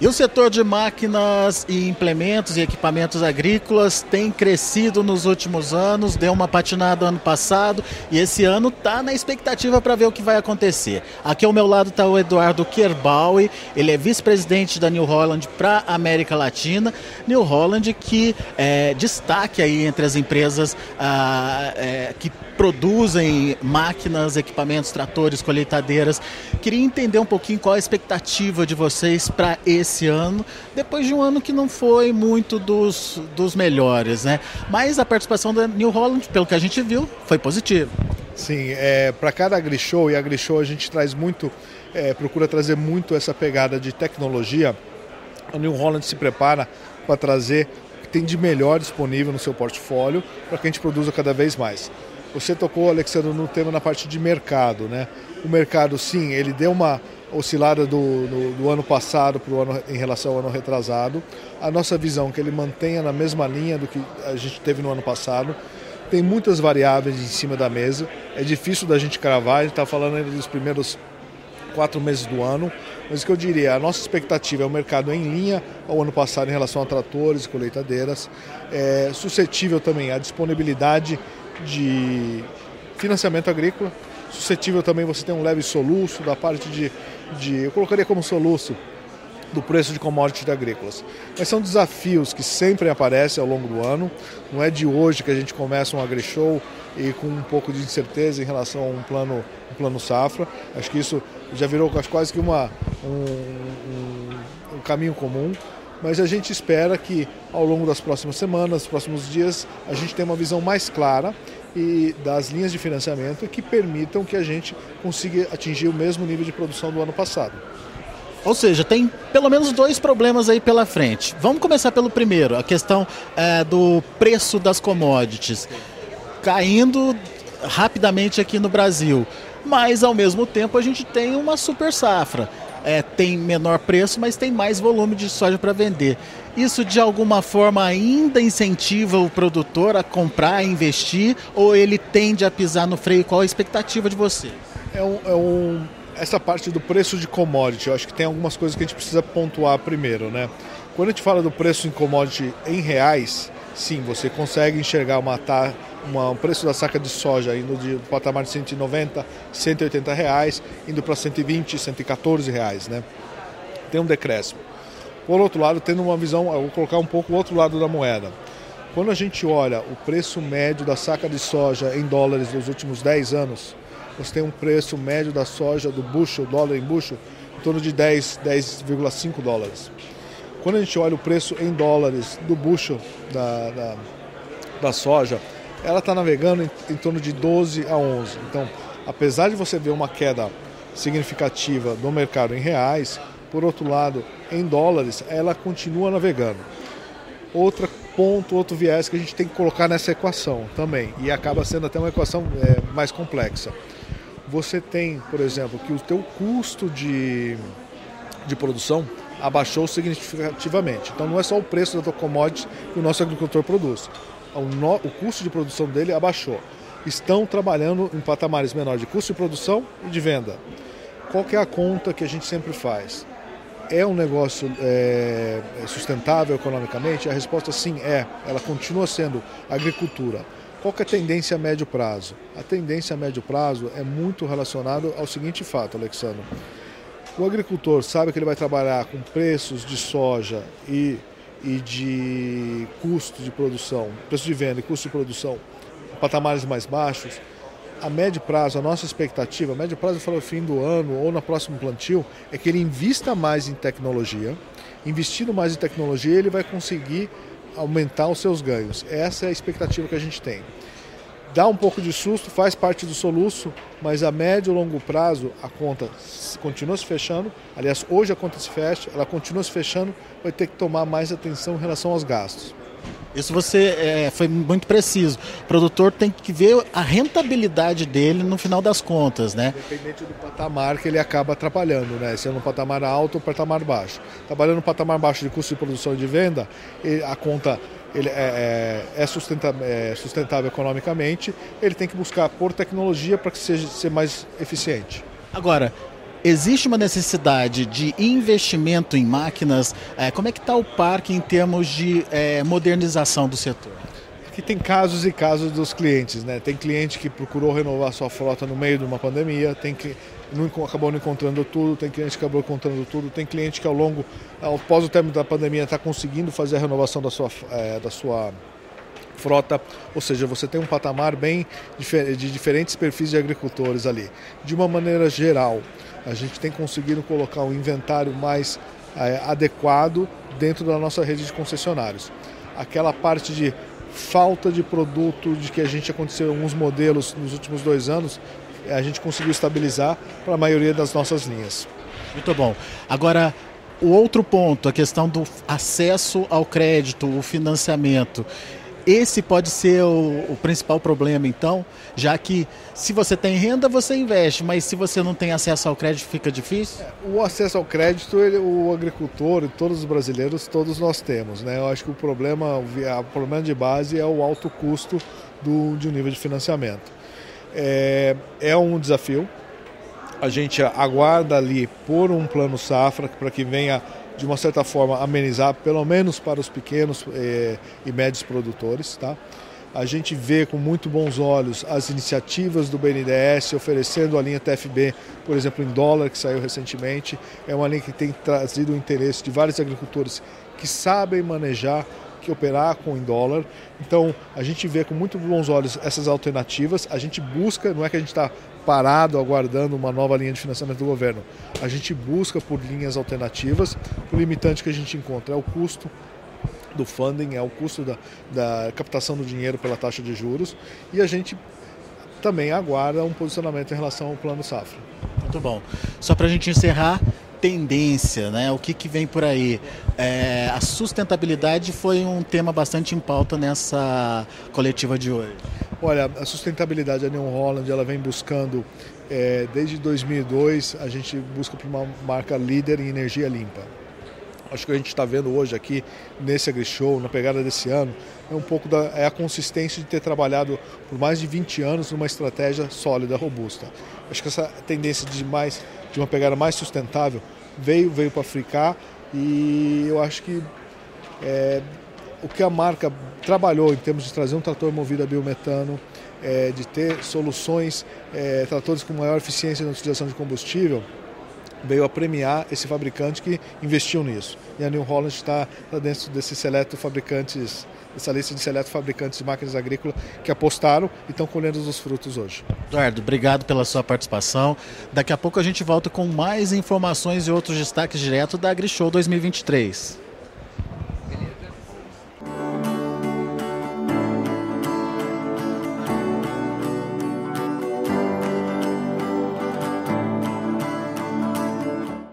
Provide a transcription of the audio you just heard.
E o setor de máquinas e implementos e equipamentos agrícolas tem crescido nos últimos anos, deu uma patinada ano passado e esse ano está na expectativa para ver o que vai acontecer. Aqui ao meu lado está o Eduardo Kerbaui, ele é vice-presidente da New Holland para América Latina. New Holland que é destaque aí entre as empresas ah, é, que produzem máquinas, equipamentos, tratores, colheitadeiras. Queria entender um pouquinho qual a expectativa de vocês para esse ano, depois de um ano que não foi muito dos, dos melhores, né? Mas a participação da New Holland, pelo que a gente viu, foi positiva. Sim, é, para cada AgriShow, e AgriShow a gente traz muito, é, procura trazer muito essa pegada de tecnologia, a New Holland se prepara para trazer o que tem de melhor disponível no seu portfólio para que a gente produza cada vez mais. Você tocou, Alexandre, no tema na parte de mercado, né? O mercado, sim, ele deu uma oscilada do, do, do ano passado para o ano em relação ao ano retrasado. A nossa visão que ele mantenha na mesma linha do que a gente teve no ano passado. Tem muitas variáveis em cima da mesa. É difícil da gente cravar. A gente está falando ainda dos primeiros quatro meses do ano. Mas o que eu diria, a nossa expectativa é o mercado em linha ao ano passado em relação a tratores e colheitadeiras. É suscetível também à disponibilidade de financiamento agrícola. Suscetível também você ter um leve soluço da parte de, de eu colocaria como soluço do preço de commodities agrícolas. Mas são desafios que sempre aparecem ao longo do ano. Não é de hoje que a gente começa um agri-show e com um pouco de incerteza em relação a um plano, um plano safra. Acho que isso já virou quase que uma, um, um, um caminho comum mas a gente espera que ao longo das próximas semanas, próximos dias, a gente tenha uma visão mais clara e das linhas de financiamento que permitam que a gente consiga atingir o mesmo nível de produção do ano passado. Ou seja, tem pelo menos dois problemas aí pela frente. Vamos começar pelo primeiro, a questão é, do preço das commodities caindo rapidamente aqui no Brasil. Mas ao mesmo tempo a gente tem uma super safra é, tem menor preço, mas tem mais volume de soja para vender. Isso de alguma forma ainda incentiva o produtor a comprar, investir, ou ele tende a pisar no freio? Qual a expectativa de você? É um, é um, essa parte do preço de commodity, eu acho que tem algumas coisas que a gente precisa pontuar primeiro, né? Quando a gente fala do preço em commodity em reais, sim, você consegue enxergar uma, uma, um preço da saca de soja indo de patamar de 190, 180 reais, indo para 120, 114 reais, né? Tem um decréscimo. Por outro lado, tendo uma visão, eu vou colocar um pouco o outro lado da moeda. Quando a gente olha o preço médio da saca de soja em dólares dos últimos 10 anos, você tem um preço médio da soja do bushel, dólar em bushel, em torno de 10, 10,5 dólares. Quando a gente olha o preço em dólares do bushel da, da, da soja, ela está navegando em, em, torno de 12 a 11. Então, apesar de você ver uma queda significativa do mercado em reais, por outro lado, em dólares, ela continua navegando. Outro ponto, outro viés que a gente tem que colocar nessa equação também, e acaba sendo até uma equação é, mais complexa. Você tem, por exemplo, que o teu custo de, de produção abaixou significativamente. Então não é só o preço da tua commodity que o nosso agricultor produz o, no, o custo de produção dele abaixou. Estão trabalhando em patamares menores de custo de produção e de venda. Qual é a conta que a gente sempre faz? É um negócio é, sustentável economicamente? A resposta sim é. Ela continua sendo agricultura. Qual é a tendência a médio prazo? A tendência a médio prazo é muito relacionada ao seguinte fato, Alexandre. O agricultor sabe que ele vai trabalhar com preços de soja e e de custo de produção, preço de venda e custo de produção, patamares mais baixos, a médio prazo, a nossa expectativa, a médio prazo eu falo fim do ano ou no próximo plantio, é que ele invista mais em tecnologia. Investindo mais em tecnologia, ele vai conseguir aumentar os seus ganhos. Essa é a expectativa que a gente tem dá um pouco de susto, faz parte do soluço, mas a médio e longo prazo a conta continua se fechando. Aliás, hoje a conta se fecha, ela continua se fechando, vai ter que tomar mais atenção em relação aos gastos. Isso você é, foi muito preciso. O produtor tem que ver a rentabilidade dele no final das contas, né? Independente do patamar que ele acaba atrapalhando, né? Se é no patamar alto ou patamar baixo. Trabalhando no patamar baixo de custo de produção e de venda, a conta ele é, é, é, sustentável, é, sustentável economicamente, ele tem que buscar por tecnologia para que seja ser mais eficiente. Agora, Existe uma necessidade de investimento em máquinas? É, como é que está o parque em termos de é, modernização do setor? Aqui tem casos e casos dos clientes, né? Tem cliente que procurou renovar sua frota no meio de uma pandemia, tem que não, acabou não encontrando tudo, tem cliente que acabou encontrando tudo, tem cliente que ao longo, após o término da pandemia, está conseguindo fazer a renovação da sua, é, da sua frota, ou seja, você tem um patamar bem de diferentes perfis de agricultores ali. De uma maneira geral, a gente tem conseguido colocar um inventário mais é, adequado dentro da nossa rede de concessionários. Aquela parte de falta de produto, de que a gente aconteceu alguns modelos nos últimos dois anos, a gente conseguiu estabilizar para a maioria das nossas linhas. Muito bom. Agora, o outro ponto, a questão do acesso ao crédito, o financiamento. Esse pode ser o, o, principal problema, então, já que se você tem renda, você investe, mas se você não tem acesso ao crédito, fica difícil? O acesso ao crédito, ele, o agricultor e todos os brasileiros, todos nós temos. Né? Eu acho que o problema, o problema de base é o alto custo do, de um nível de financiamento. É, é um desafio. A gente aguarda ali por um plano safra para que venha de uma certa forma, amenizar, pelo menos para os pequenos eh, e médios produtores. Tá? A gente vê com muito bons olhos as iniciativas do BNDES oferecendo a linha TFB, por exemplo, em dólar, que saiu recentemente. É uma linha que tem trazido o interesse de vários agricultores que sabem manejar que operar com em dólar. Então a gente vê com muito bons olhos essas alternativas. A gente busca, não é que a gente está parado aguardando uma nova linha de financiamento do governo. A gente busca por linhas alternativas. O limitante que a gente encontra é o custo do funding, é o custo da, da captação do dinheiro pela taxa de juros. E a gente também aguarda um posicionamento em relação ao plano safra. Muito bom. Só para a gente encerrar, tendência, né? O que, que vem por aí? É, a sustentabilidade foi um tema bastante em pauta nessa coletiva de hoje. Olha, a sustentabilidade, a Neon Holland, ela vem buscando, é, desde 2002, a gente busca uma marca líder em energia limpa. Acho que a gente está vendo hoje aqui nesse AgriShow, na pegada desse ano, é um pouco da é a consistência de ter trabalhado por mais de 20 anos numa estratégia sólida, robusta. Acho que essa tendência de mais de uma pegada mais sustentável veio veio para ficar e eu acho que é, o que a marca trabalhou em termos de trazer um trator movido a biometano, é, de ter soluções, é, tratores com maior eficiência na utilização de combustível, veio a premiar esse fabricante que investiu nisso. E a New Holland está dentro desses seleto fabricantes, dessa lista de seleto fabricantes de máquinas agrícolas que apostaram e estão colhendo os frutos hoje. Eduardo, obrigado pela sua participação. Daqui a pouco a gente volta com mais informações e outros destaques direto da AgriShow 2023.